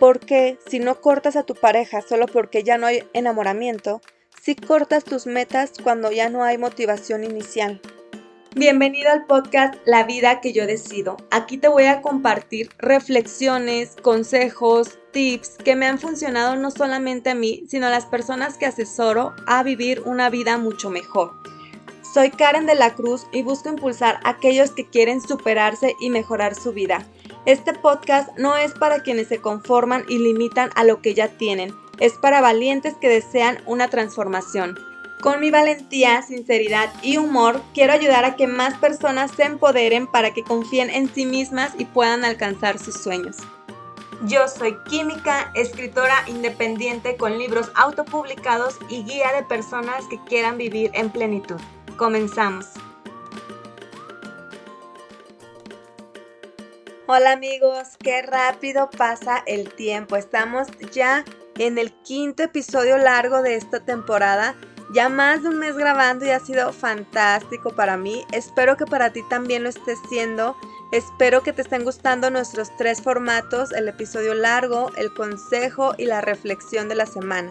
Porque si no cortas a tu pareja solo porque ya no hay enamoramiento, si cortas tus metas cuando ya no hay motivación inicial. Bienvenido al podcast La vida que yo decido. Aquí te voy a compartir reflexiones, consejos, tips que me han funcionado no solamente a mí, sino a las personas que asesoro a vivir una vida mucho mejor. Soy Karen de la Cruz y busco impulsar a aquellos que quieren superarse y mejorar su vida. Este podcast no es para quienes se conforman y limitan a lo que ya tienen, es para valientes que desean una transformación. Con mi valentía, sinceridad y humor quiero ayudar a que más personas se empoderen para que confíen en sí mismas y puedan alcanzar sus sueños. Yo soy química, escritora independiente con libros autopublicados y guía de personas que quieran vivir en plenitud. Comenzamos. Hola amigos, qué rápido pasa el tiempo. Estamos ya en el quinto episodio largo de esta temporada. Ya más de un mes grabando y ha sido fantástico para mí. Espero que para ti también lo esté siendo. Espero que te estén gustando nuestros tres formatos, el episodio largo, el consejo y la reflexión de la semana.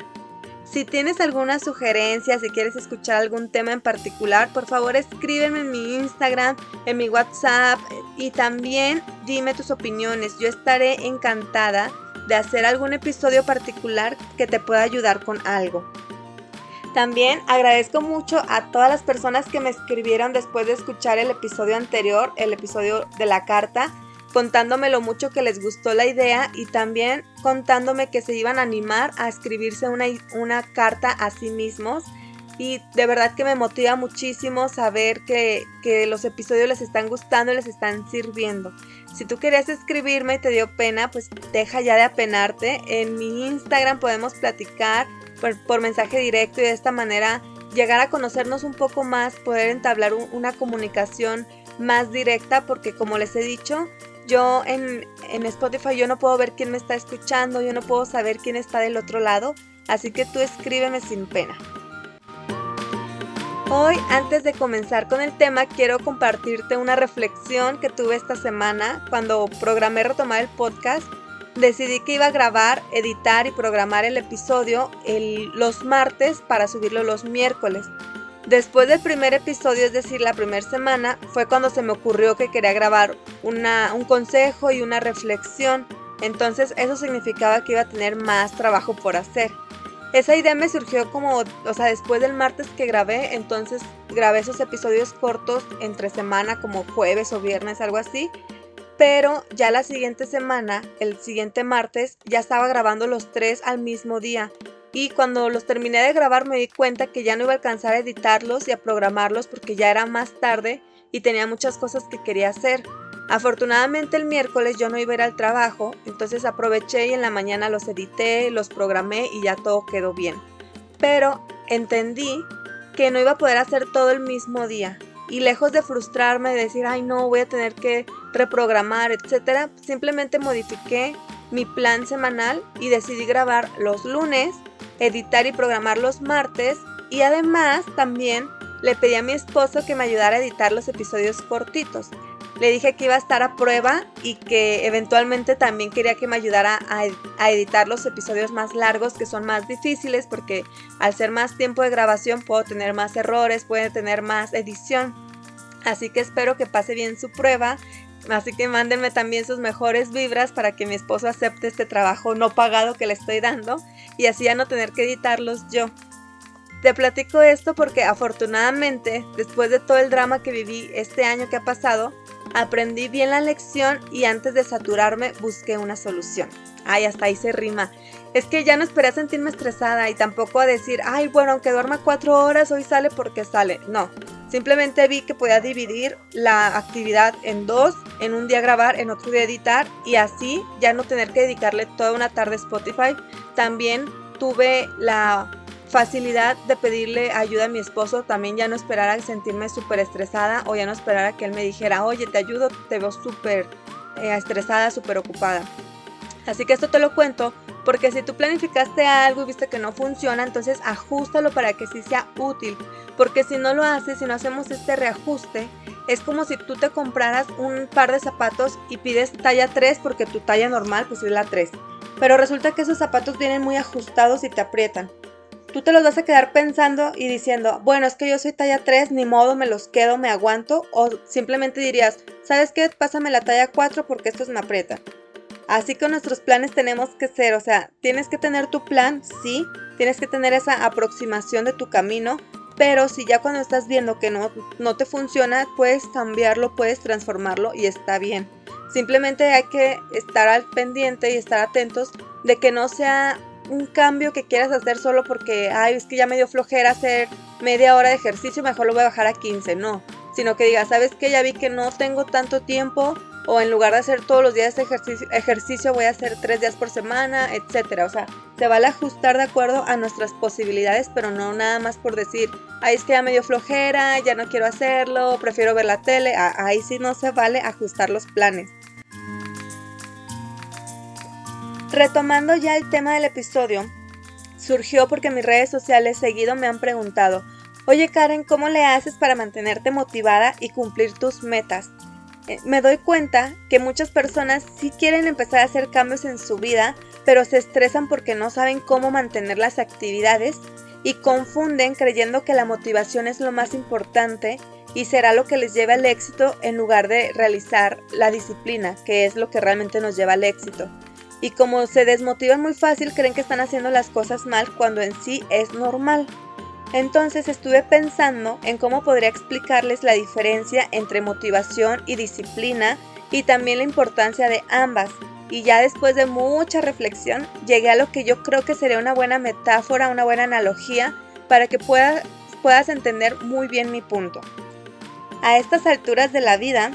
Si tienes alguna sugerencia, si quieres escuchar algún tema en particular, por favor escríbeme en mi Instagram, en mi WhatsApp y también dime tus opiniones. Yo estaré encantada de hacer algún episodio particular que te pueda ayudar con algo. También agradezco mucho a todas las personas que me escribieron después de escuchar el episodio anterior, el episodio de la carta contándome lo mucho que les gustó la idea y también contándome que se iban a animar a escribirse una, una carta a sí mismos. Y de verdad que me motiva muchísimo saber que, que los episodios les están gustando y les están sirviendo. Si tú querías escribirme y te dio pena, pues deja ya de apenarte. En mi Instagram podemos platicar por, por mensaje directo y de esta manera llegar a conocernos un poco más, poder entablar una comunicación más directa, porque como les he dicho, yo en, Spotify yo no puedo ver quién me está escuchando, yo no puedo saber quién está del otro lado, así que tú escríbeme sin pena. Hoy, antes de comenzar con el tema, quiero compartirte una reflexión que tuve esta semana cuando programé retomar el podcast. Decidí que iba a grabar, editar y programar el episodio los martes para subirlo los miércoles. Después del primer episodio, es decir, la primera semana, fue cuando se me ocurrió que quería grabar un consejo y una reflexión. Entonces eso significaba que iba a tener más trabajo por hacer. Esa idea me surgió como, o sea, después del martes que grabé, entonces grabé esos episodios cortos entre semana, como jueves o viernes, algo así. Pero ya la siguiente semana, el siguiente martes, ya estaba grabando los tres al mismo día y cuando los terminé de grabar me di cuenta que ya no iba a alcanzar a editarlos y a programarlos porque ya era más tarde y tenía muchas cosas que quería hacer. Afortunadamente el miércoles yo no iba a ir al trabajo, entonces aproveché y en la mañana los edité, los programé y ya todo quedó bien. Pero entendí que no iba a poder hacer todo el mismo día. Y lejos de frustrarme, de decir, ay no, voy a tener que reprogramar, etc., simplemente modifiqué mi plan semanal y decidí grabar los lunes editar y programar los martes y además también le pedí a mi esposo que me ayudara a editar los episodios cortitos. Le dije que iba a estar a prueba y que eventualmente también quería que me ayudara a, editar los episodios más largos que son más difíciles porque al ser más tiempo de grabación puedo tener más errores, puede tener más edición. Así que espero que pase bien su prueba. Así que mándenme también sus mejores vibras para que mi esposo acepte este trabajo no pagado que le estoy dando y así ya no tener que editarlos yo. Te platico esto porque afortunadamente, después de todo el drama que viví este año que ha pasado, aprendí bien la lección y antes de saturarme busqué una solución. Ay, hasta ahí se rima. Es que ya no esperé a sentirme estresada y tampoco a decir, ay, bueno, aunque duerma cuatro horas, hoy sale porque sale. No, simplemente vi que podía dividir la actividad en dos, en un día grabar, en otro día editar y así ya no tener que dedicarle toda una tarde a Spotify. También tuve la facilidad de pedirle ayuda a mi esposo, también ya no esperar a sentirme súper estresada o ya no esperar a que él me dijera, oye, te ayudo, te veo súper eh, estresada, súper ocupada. Así que esto te lo cuento porque si tú planificaste algo y viste que no funciona, entonces ajustalo para que sí sea útil. Porque si no lo haces, si no hacemos este reajuste, es como si tú te compraras un par de zapatos y pides talla 3 porque tu talla normal pues es la 3. pero resulta que esos zapatos vienen muy ajustados y te aprietan. Tú te los vas a quedar pensando y diciendo, bueno, es que yo soy talla 3, ni modo, me los quedo, me aguanto, o simplemente dirías, ¿sabes qué? Pásame la talla 4 porque estos me aprietan. Así que nuestros planes tenemos que ser, o sea, tienes que tener tu plan, sí, tienes que tener esa aproximación de tu camino, pero si ya cuando estás viendo que no, no te funciona, puedes cambiarlo, puedes transformarlo y está bien. Simplemente hay que estar al pendiente y estar atentos de que no sea un cambio que quieras hacer solo porque, ay, es que ya me dio flojera hacer media hora de ejercicio, mejor lo voy a bajar a 15, no. Sino que digas, ¿sabes qué? Ya vi que no tengo tanto tiempo o en lugar de hacer todos los días ejercicio, ejercicio voy a hacer tres días por semana, etcétera. O sea, se vale ajustar de acuerdo a nuestras posibilidades, pero no nada más por decir, ay, es que ya me dio flojera, ya no quiero hacerlo, prefiero ver la tele. Ahí sí no se vale ajustar los planes. Retomando ya el tema del episodio, surgió porque mis redes sociales seguido me han preguntado, oye Karen, ¿cómo le haces para mantenerte motivada y cumplir tus metas? Eh, me doy cuenta que muchas personas sí quieren empezar a hacer cambios en su vida, pero se estresan porque no saben cómo mantener las actividades y confunden creyendo que la motivación es lo más importante y será lo que les lleve al éxito en lugar de realizar la disciplina, que es lo que realmente nos lleva al éxito y como se desmotivan muy fácil creen que están haciendo las cosas mal cuando en sí es normal. Entonces estuve pensando en cómo podría explicarles la diferencia entre motivación y disciplina y también la importancia de ambas. Y ya después de mucha reflexión llegué a lo que yo creo que sería una buena metáfora, una buena analogía para que puedas, puedas entender muy bien mi punto. A estas alturas de la vida,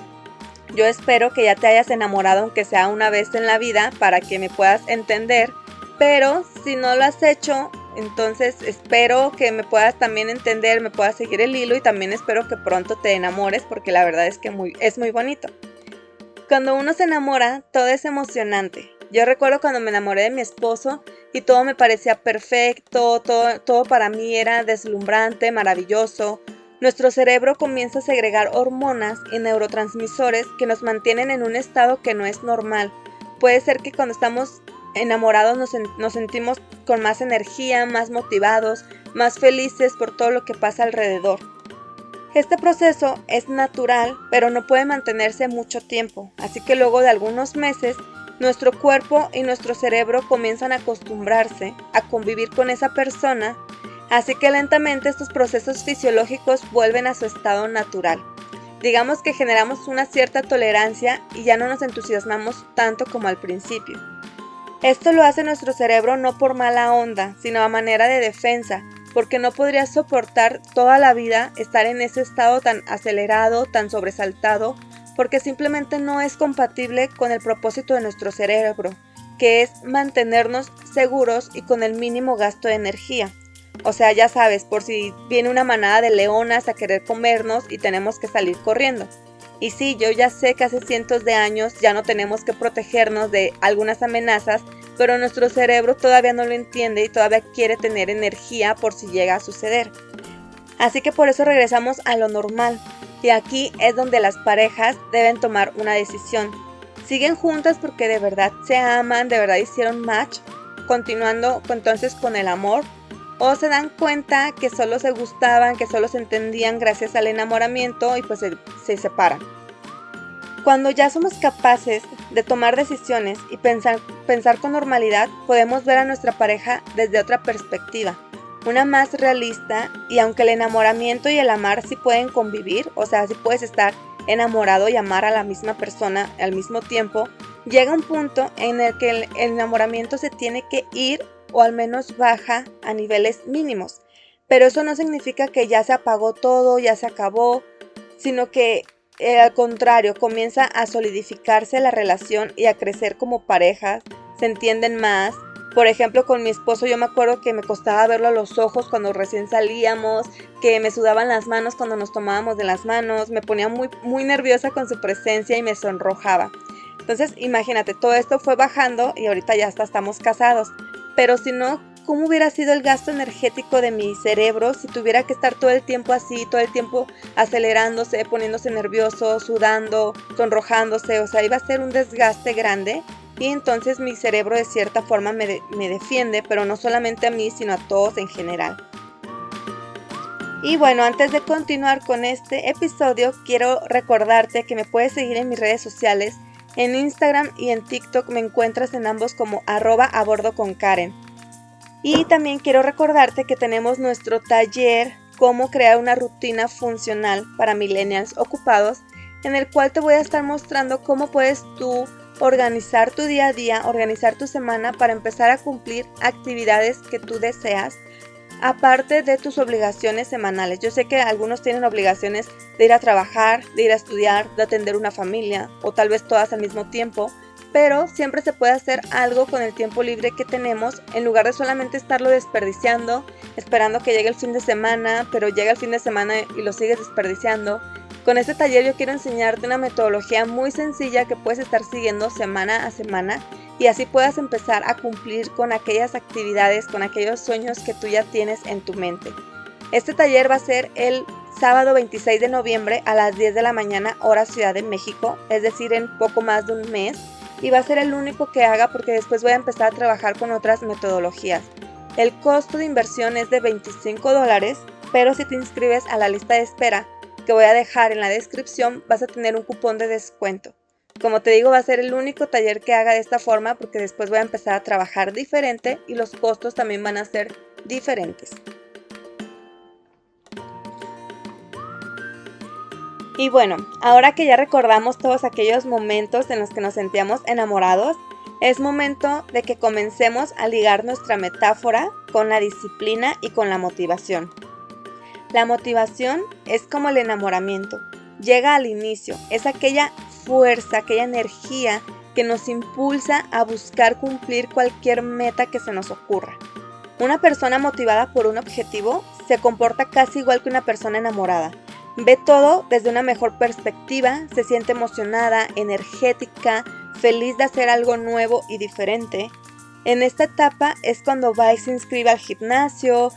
yo espero que ya te hayas enamorado aunque sea una vez en la vida para que me puedas entender, pero si no lo has hecho, entonces espero que me puedas también entender, me puedas seguir el hilo y también espero que pronto te enamores porque la verdad es que muy, es muy bonito. Cuando uno se enamora, todo es emocionante. Yo recuerdo cuando me enamoré de mi esposo y todo me parecía perfecto, todo, todo para mí era deslumbrante, maravilloso. Nuestro cerebro comienza a segregar hormonas y neurotransmisores que nos mantienen en un estado que no es normal. Puede ser que cuando estamos enamorados nos, sentimos con más energía, más motivados, más felices por todo lo que pasa alrededor. Este proceso es natural, pero no puede mantenerse mucho tiempo, así que luego de algunos meses, nuestro cuerpo y nuestro cerebro comienzan a acostumbrarse a convivir con esa persona Así que lentamente estos procesos fisiológicos vuelven a su estado natural. Digamos que generamos una cierta tolerancia y ya no nos entusiasmamos tanto como al principio. Esto lo hace nuestro cerebro no por mala onda, sino a manera de defensa, porque no podría soportar toda la vida estar en ese estado tan acelerado, tan sobresaltado, porque simplemente no es compatible con el propósito de nuestro cerebro, que es mantenernos seguros y con el mínimo gasto de energía. O sea, ya sabes, por si viene una manada de leonas a querer comernos y tenemos que salir corriendo. Y sí, yo ya sé que hace cientos de años ya no tenemos que protegernos de algunas amenazas, pero nuestro cerebro todavía no lo entiende y todavía quiere tener energía por si llega a suceder. Así que por eso regresamos a lo normal. Y aquí es donde las parejas deben tomar una decisión. ¿Siguen juntas porque de verdad se aman, de verdad hicieron match? Continuando entonces con el amor o se dan cuenta que solo se gustaban, que solo se entendían gracias al enamoramiento y pues se, separan. Cuando ya somos capaces de tomar decisiones y pensar, pensar con normalidad, podemos ver a nuestra pareja desde otra perspectiva, una más realista y aunque el enamoramiento y el amar sí pueden convivir, o sea, sí puedes estar enamorado y amar a la misma persona al mismo tiempo, llega un punto en el que el enamoramiento se tiene que ir o al menos baja a niveles mínimos. Pero eso no significa que ya se apagó todo, ya se acabó, sino que eh, al contrario, comienza a solidificarse la relación y a crecer como parejas, se entienden más. Por ejemplo, con mi esposo yo me acuerdo que me costaba verlo a los ojos cuando recién salíamos, que me sudaban las manos cuando nos tomábamos de las manos, me ponía muy, muy nerviosa con su presencia y me sonrojaba. Entonces, imagínate, todo esto fue bajando y ahorita ya hasta estamos casados. Pero si no cómo hubiera sido el gasto energético de mi cerebro si tuviera que estar todo el tiempo así, todo el tiempo acelerándose, poniéndose nervioso, sudando, sonrojándose, o sea, iba a ser un desgaste grande y entonces mi cerebro de cierta forma me, me defiende, pero no solamente a mí, sino a todos en general. Y bueno, antes de continuar con este episodio, quiero recordarte que me puedes seguir en mis redes sociales. En Instagram y en TikTok me encuentras en ambos como arroba a bordo con Karen. Y también quiero recordarte que tenemos nuestro taller cómo crear una rutina funcional para millennials ocupados, en el cual te voy a estar mostrando cómo puedes tú organizar tu día a día, organizar tu semana para empezar a cumplir actividades que tú deseas, aparte de tus obligaciones semanales. Yo sé que algunos tienen obligaciones de ir a trabajar, de ir a estudiar, de atender una familia o tal vez todas al mismo tiempo, pero siempre se puede hacer algo con el tiempo libre que tenemos en lugar de solamente estarlo desperdiciando, esperando que llegue el fin de semana, pero llega el fin de semana y lo sigues desperdiciando. Con este taller yo quiero enseñarte una metodología muy sencilla que puedes estar siguiendo semana a semana y así puedas empezar a cumplir con aquellas actividades, con aquellos sueños que tú ya tienes en tu mente. Este taller va a ser el sábado 26 de noviembre a las 10 de la mañana hora Ciudad de México, es decir, en poco más de un mes y va a ser el único que haga porque después voy a empezar a trabajar con otras metodologías. El costo de inversión es de 25 dólares, pero si te inscribes a la lista de espera que voy a dejar en la descripción vas a tener un cupón de descuento. Como te digo, va a ser el único taller que haga de esta forma porque después voy a empezar a trabajar diferente y los costos también van a ser diferentes. Y bueno, ahora que ya recordamos todos aquellos momentos en los que nos sentíamos enamorados, es momento de que comencemos a ligar nuestra metáfora con la disciplina y con la motivación. La motivación es como el enamoramiento. Llega al inicio, es aquella fuerza, aquella energía que nos impulsa a buscar cumplir cualquier meta que se nos ocurra. Una persona motivada por un objetivo se comporta casi igual que una persona enamorada. Ve todo desde una mejor perspectiva, se siente emocionada, energética, feliz de hacer algo nuevo y diferente. En esta etapa es cuando va y se inscribe al gimnasio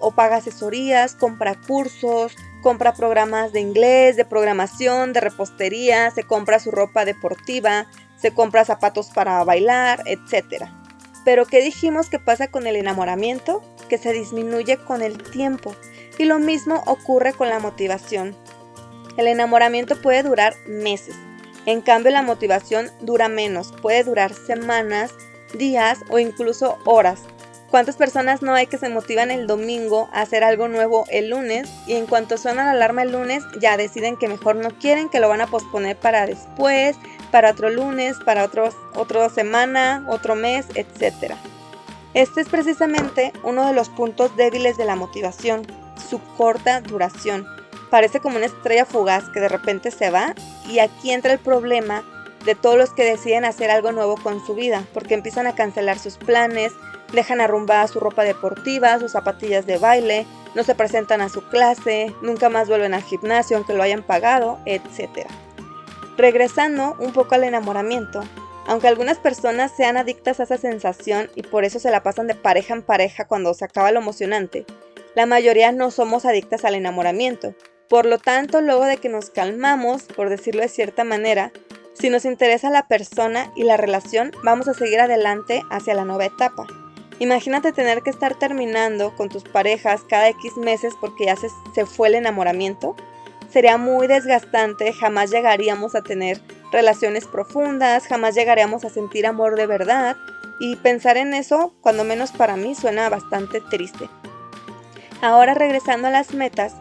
o paga asesorías, compra cursos, compra programas de inglés, de programación, de repostería, se compra su ropa deportiva, se compra zapatos para bailar, etc. Pero ¿qué dijimos que pasa con el enamoramiento? Que se disminuye con el tiempo y lo mismo ocurre con la motivación. El enamoramiento puede durar meses, en cambio la motivación dura menos, puede durar semanas, días o incluso horas. ¿Cuántas personas no hay que se motivan el domingo a hacer algo nuevo el lunes y en cuanto suena la alarma el lunes ya deciden que mejor no quieren, que lo van a posponer para después, para otro lunes, para otro, otra semana, otro mes, etc. Este es precisamente uno de los puntos débiles de la motivación su corta duración. Parece como una estrella fugaz que de repente se va y aquí entra el problema de todos los que deciden hacer algo nuevo con su vida, porque empiezan a cancelar sus planes, dejan arrumbada su ropa deportiva, sus zapatillas de baile, no se presentan a su clase, nunca más vuelven al gimnasio aunque lo hayan pagado, etc. Regresando un poco al enamoramiento, aunque algunas personas sean adictas a esa sensación y por eso se la pasan de pareja en pareja cuando se acaba lo emocionante, la mayoría no somos adictas al enamoramiento. Por lo tanto, luego de que nos calmamos, por decirlo de cierta manera, si nos interesa la persona y la relación, vamos a seguir adelante hacia la nueva etapa. Imagínate tener que estar terminando con tus parejas cada X meses porque ya se, se, fue el enamoramiento. Sería muy desgastante, jamás llegaríamos a tener relaciones profundas, jamás llegaríamos a sentir amor de verdad y pensar en eso, cuando menos para mí, suena bastante triste. Ahora regresando a las metas,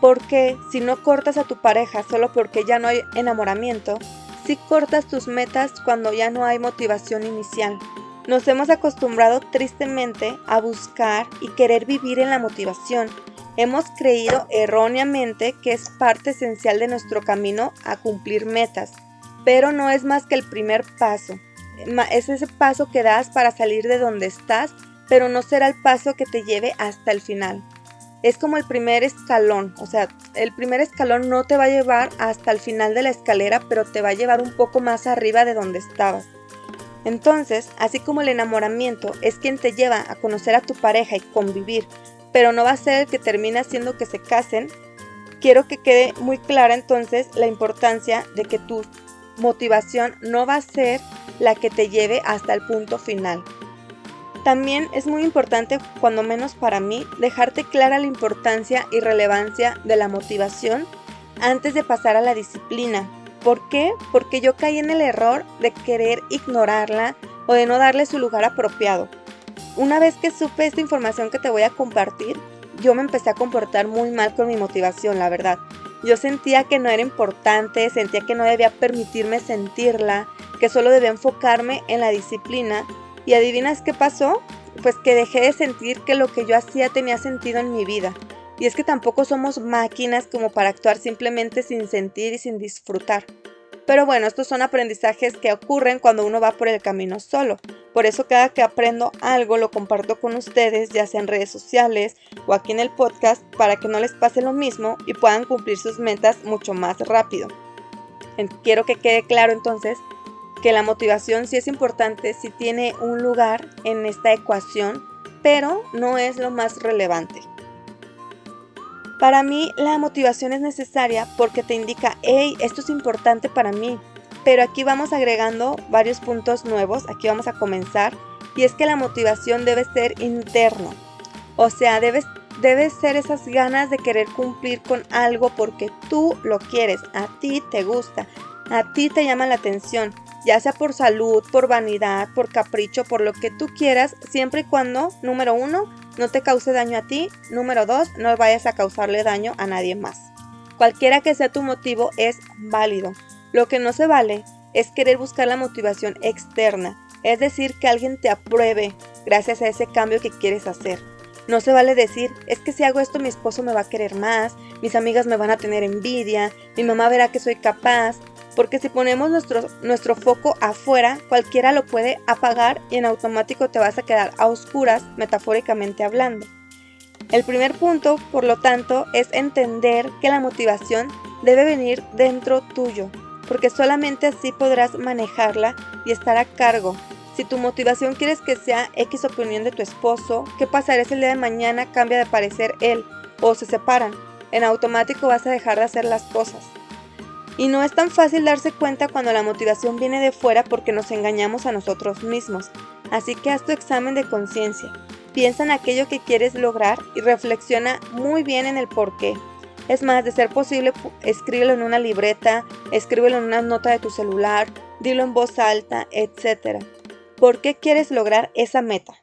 porque si no cortas a tu pareja solo porque ya no hay enamoramiento, si cortas tus metas cuando ya no hay motivación inicial. Nos hemos acostumbrado tristemente a buscar y querer vivir en la motivación. Hemos creído erróneamente que es parte esencial de nuestro camino a cumplir metas, pero no es más que el primer paso. Es ese paso que das para salir de donde estás, pero no será el paso que te lleve hasta el final es como el primer escalón, o sea, el primer escalón no te va a llevar hasta el final de la escalera, pero te va a llevar un poco más arriba de donde estabas. Entonces, así como el enamoramiento es quien te lleva a conocer a tu pareja y convivir, pero no va a ser el que termina haciendo que se casen, quiero que quede muy clara entonces la importancia de que tu motivación no va a ser la que te lleve hasta el punto final. También es muy importante, cuando menos para mí, dejarte clara la importancia y relevancia de la motivación antes de pasar a la disciplina. ¿Por qué? Porque yo caí en el error de querer ignorarla o de no darle su lugar apropiado. Una vez que supe esta información que te voy a compartir, yo me empecé a comportar muy mal con mi motivación, la verdad. Yo sentía que no era importante, sentía que no debía permitirme sentirla, que solo debía enfocarme en la disciplina y adivinas qué pasó? Pues que dejé de sentir que lo que yo hacía tenía sentido en mi vida. Y es que tampoco somos máquinas como para actuar simplemente sin sentir y sin disfrutar. Pero bueno, estos son aprendizajes que ocurren cuando uno va por el camino solo. Por eso cada que aprendo algo lo comparto con ustedes, ya sea en redes sociales o aquí en el podcast, para que no les pase lo mismo y puedan cumplir sus metas mucho más rápido. Quiero que quede claro entonces que la motivación sí es importante, sí tiene un lugar en esta ecuación, pero no es lo más relevante. Para mí la motivación es necesaria porque te indica, hey, esto es importante para mí. Pero aquí vamos agregando varios puntos nuevos, aquí vamos a comenzar, y es que la motivación debe ser interno. O sea, debe ser esas ganas de querer cumplir con algo porque tú lo quieres, a ti te gusta, a ti te llama la atención ya sea por salud, por vanidad, por capricho, por lo que tú quieras, siempre y cuando, número uno, no te cause daño a ti, número dos, no vayas a causarle daño a nadie más. Cualquiera que sea tu motivo es válido. Lo que no se vale es querer buscar la motivación externa, es decir, que alguien te apruebe gracias a ese cambio que quieres hacer. No se vale decir, es que si hago esto mi esposo me va a querer más, mis amigas me van a tener envidia, mi mamá verá que soy capaz, porque si ponemos nuestro, nuestro foco afuera, cualquiera lo puede apagar y en automático te vas a quedar a oscuras, metafóricamente hablando. El primer punto, por lo tanto, es entender que la motivación debe venir dentro tuyo, porque solamente así podrás manejarla y estar a cargo. Si tu motivación quieres que sea X opinión de tu esposo, ¿qué pasará si el día de mañana cambia de parecer él o se separan? En automático vas a dejar de hacer las cosas. Y no es tan fácil darse cuenta cuando la motivación viene de fuera porque nos engañamos a nosotros mismos. Así que haz tu examen de conciencia. Piensa en aquello que quieres lograr y reflexiona muy bien en el por qué. Es más, de ser posible, escríbelo en una libreta, escríbelo en una nota de tu celular, dilo en voz alta, etc. ¿Por qué quieres lograr esa meta?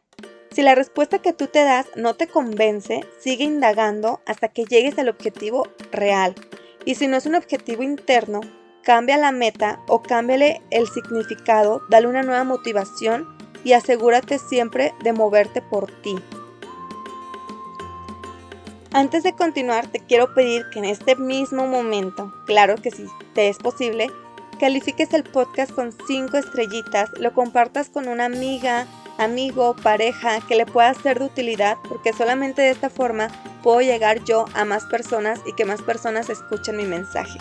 Si la respuesta que tú te das no te convence, sigue indagando hasta que llegues al objetivo real. Y si no es un objetivo interno, cambia la meta o cámbiale el significado, dale una nueva motivación y asegúrate siempre de moverte por ti. Antes de continuar, te quiero pedir que en este mismo momento, claro que si te es posible, califiques el podcast con 5 estrellitas, lo compartas con una amiga, amigo, pareja que le pueda ser de utilidad, porque solamente de esta forma puedo llegar yo a más personas y que más personas escuchen mi mensaje.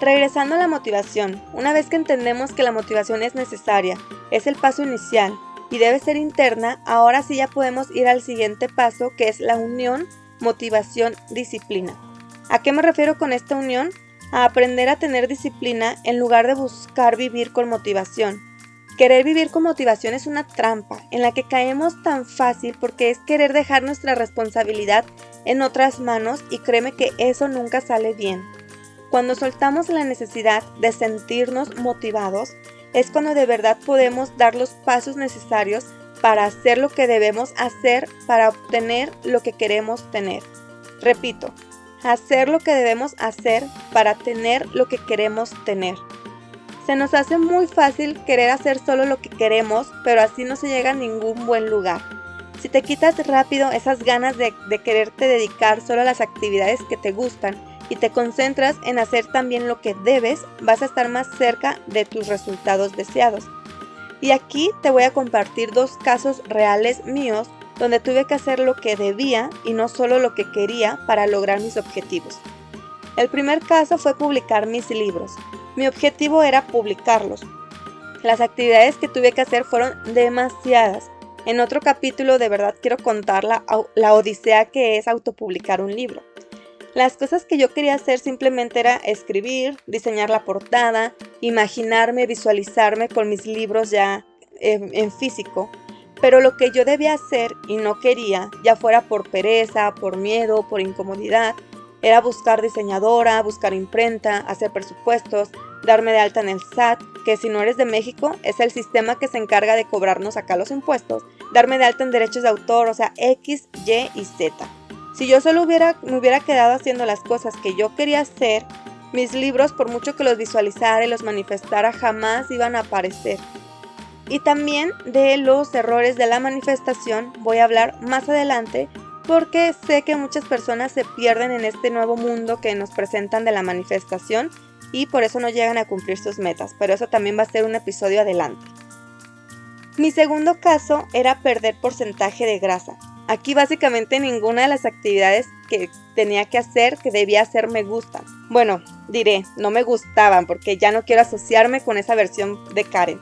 Regresando a la motivación, una vez que entendemos que la motivación es necesaria, es el paso inicial y debe ser interna, ahora sí ya podemos ir al siguiente paso que es la unión motivación-disciplina. ¿A qué me refiero con esta unión? A aprender a tener disciplina en lugar de buscar vivir con motivación. Querer vivir con motivación es una trampa en la que caemos tan fácil porque es querer dejar nuestra responsabilidad en otras manos y créeme que eso nunca sale bien. Cuando soltamos la necesidad de sentirnos motivados, es cuando de verdad podemos dar los pasos necesarios para hacer lo que debemos hacer para obtener lo que queremos tener. Repito, hacer lo que debemos hacer para tener lo que queremos tener. Se nos hace muy fácil querer hacer solo lo que queremos, pero así no se llega a ningún buen lugar. Si te quitas rápido esas ganas de, quererte dedicar solo a las actividades que te gustan y te concentras en hacer también lo que debes, vas a estar más cerca de tus resultados deseados. Y aquí te voy a compartir dos casos reales míos donde tuve que hacer lo que debía y no solo lo que quería para lograr mis objetivos. El primer caso fue publicar mis libros. Mi objetivo era publicarlos. Las actividades que tuve que hacer fueron demasiadas. En otro capítulo de verdad quiero contar la, la odisea que es autopublicar un libro. Las cosas que yo quería hacer simplemente era escribir, diseñar la portada, imaginarme, visualizarme con mis libros ya en, físico. Pero lo que yo debía hacer y no quería, ya fuera por pereza, por miedo, por incomodidad, era buscar diseñadora, buscar imprenta, hacer presupuestos, darme de alta en el SAT, que si no eres de México es el sistema que se encarga de cobrarnos acá los impuestos, darme de alta en derechos de autor, o sea, X, Y y Z. Si yo solo hubiera, me hubiera quedado haciendo las cosas que yo quería hacer, mis libros, por mucho que los visualizara y los manifestara, jamás iban a aparecer. Y también de los errores de la manifestación voy a hablar más adelante porque sé que muchas personas se pierden en este nuevo mundo que nos presentan de la manifestación y por eso no llegan a cumplir sus metas, pero eso también va a ser un episodio adelante. Mi segundo caso era perder porcentaje de grasa. Aquí básicamente ninguna de las actividades que tenía que hacer, que debía hacer, me gustan. Bueno, diré, no me gustaban porque ya no quiero asociarme con esa versión de Karen.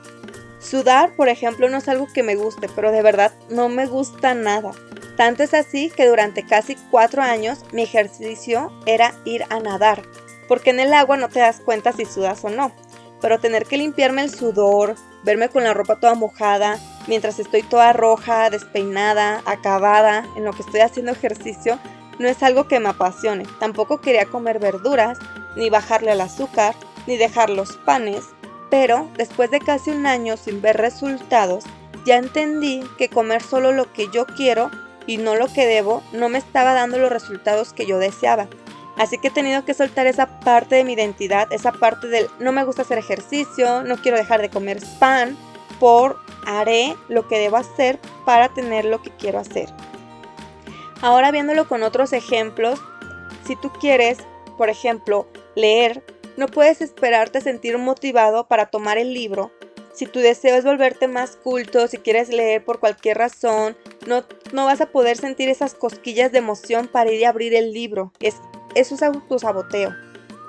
Sudar, por ejemplo, no es algo que me guste, pero de verdad no me gusta nada. Tanto es así que durante casi cuatro años mi ejercicio era ir a nadar, porque en el agua no te das cuenta si sudas o no. Pero tener que limpiarme el sudor, verme con la ropa toda mojada, mientras estoy toda roja, despeinada, acabada en lo que estoy haciendo ejercicio, no es algo que me apasione. Tampoco quería comer verduras, ni bajarle al azúcar, ni dejar los panes, pero después de casi un año sin ver resultados, ya entendí que comer solo lo que yo quiero y no lo que debo no me estaba dando los resultados que yo deseaba. Así que he tenido que soltar esa parte de mi identidad, esa parte del no me gusta hacer ejercicio, no quiero dejar de comer pan, por haré lo que debo hacer para tener lo que quiero hacer. Ahora viéndolo con otros ejemplos, si tú quieres, por ejemplo, leer, no puedes esperarte sentir motivado para tomar el libro. Si tu deseo es volverte más culto, si quieres leer por cualquier razón, no, no vas a poder sentir esas cosquillas de emoción para ir a abrir el libro. Es, eso es autosaboteo,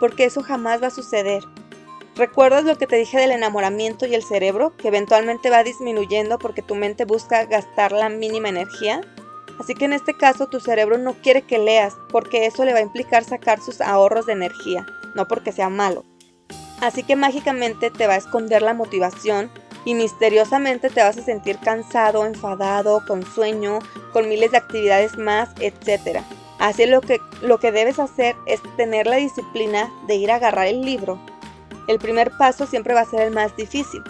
porque eso jamás va a suceder. ¿Recuerdas lo que te dije del enamoramiento y el cerebro, que eventualmente va disminuyendo porque tu mente busca gastar la mínima energía? Así que en este caso tu cerebro no quiere que leas, porque eso le va a implicar sacar sus ahorros de energía, no porque sea malo. Así que mágicamente te va a esconder la motivación y misteriosamente te vas a sentir cansado, enfadado, con sueño, con miles de actividades más, etc. Así lo que, lo que debes hacer es tener la disciplina de ir a agarrar el libro el primer paso siempre va a ser el más difícil.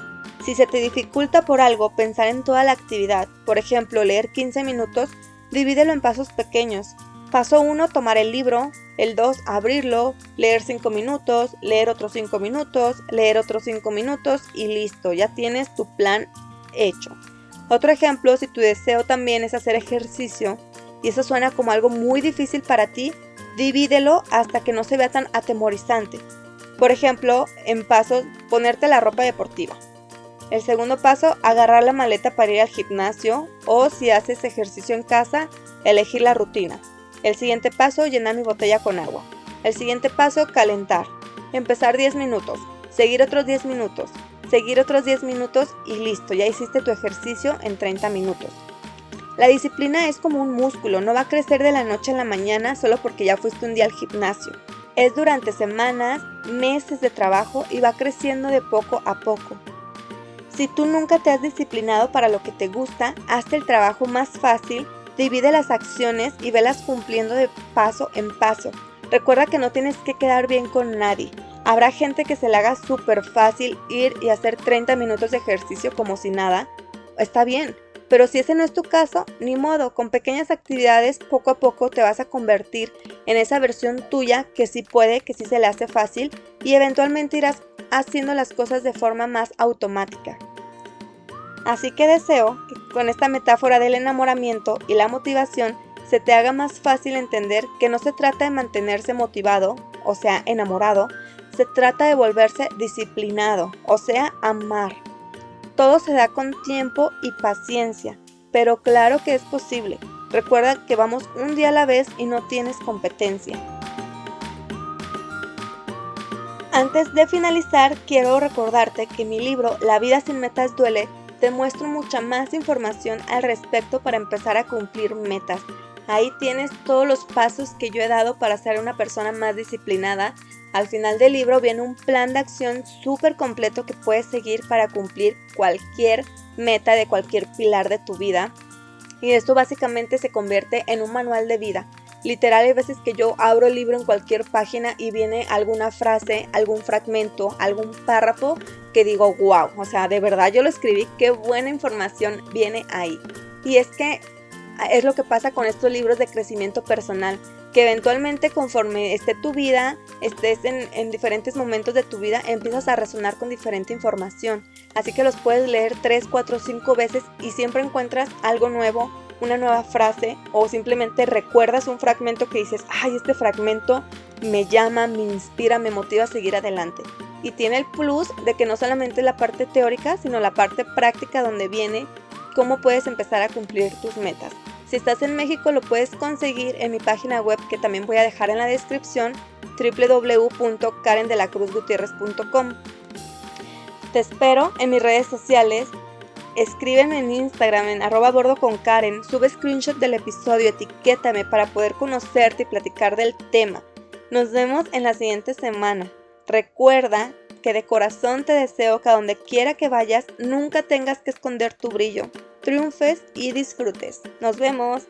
Si se te dificulta por algo pensar en toda la actividad, por ejemplo leer 15 minutos, divídelo en pasos pequeños. Paso 1, tomar el libro. El 2, abrirlo, leer 5 minutos, leer otros 5 minutos, leer otros 5 minutos y listo, ya tienes tu plan hecho. Otro ejemplo, si tu deseo también es hacer ejercicio y eso suena como algo muy difícil para ti, divídelo hasta que no se vea tan atemorizante. Por ejemplo, en pasos, ponerte la ropa deportiva. El segundo paso, agarrar la maleta para ir al gimnasio o si haces ejercicio en casa, elegir la rutina. El siguiente paso, llenar mi botella con agua. El siguiente paso, calentar. Empezar 10 minutos. Seguir otros 10 minutos. Seguir otros 10 minutos y listo, ya hiciste tu ejercicio en 30 minutos. La disciplina es como un músculo, no va a crecer de la noche a la mañana solo porque ya fuiste un día al gimnasio. Es durante semanas, meses de trabajo y va creciendo de poco a poco. Si tú nunca te has disciplinado para lo que te gusta, hazte el trabajo más fácil, divide las acciones y velas cumpliendo de paso en paso. Recuerda que no tienes que quedar bien con nadie. Habrá gente que se le haga súper fácil ir y hacer 30 minutos de ejercicio como si nada. Está bien, pero si ese no es tu caso, ni modo, con pequeñas actividades poco a poco te vas a convertir en esa versión tuya que sí puede, que sí se le hace fácil y eventualmente irás haciendo las cosas de forma más automática. Así que deseo que con esta metáfora del enamoramiento y la motivación se te haga más fácil entender que no se trata de mantenerse motivado, o sea, enamorado, se trata de volverse disciplinado, o sea, amar. Todo se da con tiempo y paciencia, pero claro que es posible. Recuerda que vamos un día a la vez y no tienes competencia. Antes de finalizar, quiero recordarte que mi libro La vida sin metas duele te muestro mucha más información al respecto para empezar a cumplir metas. Ahí tienes todos los pasos que yo he dado para ser una persona más disciplinada. Al final del libro viene un plan de acción súper completo que puedes seguir para cumplir cualquier meta de cualquier pilar de tu vida. Y esto básicamente se convierte en un manual de vida Literal, hay veces que yo abro el libro en cualquier página y viene alguna frase, algún fragmento, algún párrafo que digo, wow, o sea, de verdad yo lo escribí, qué buena información viene ahí. Y es que es lo que pasa con estos libros de crecimiento personal, que eventualmente conforme esté tu vida, estés en, en, diferentes momentos de tu vida, empiezas a resonar con diferente información. Así que los puedes leer 3, 4, 5 veces y siempre encuentras algo nuevo, una nueva frase o simplemente recuerdas un fragmento que dices, ay, este fragmento me llama, me inspira, me motiva a seguir adelante. Y tiene el plus de que no solamente la parte teórica, sino la parte práctica donde viene cómo puedes empezar a cumplir tus metas. Si estás en México lo puedes conseguir en mi página web que también voy a dejar en la descripción www.karendelacruzgutierrez.com. Te espero en mis redes sociales Escríbeme en Instagram en arroba bordo con Karen, sube screenshot del episodio, etiquétame para poder conocerte y platicar del tema. Nos vemos en la siguiente semana. Recuerda que de corazón te deseo que a donde quiera que vayas nunca tengas que esconder tu brillo, triunfes y disfrutes. Nos vemos.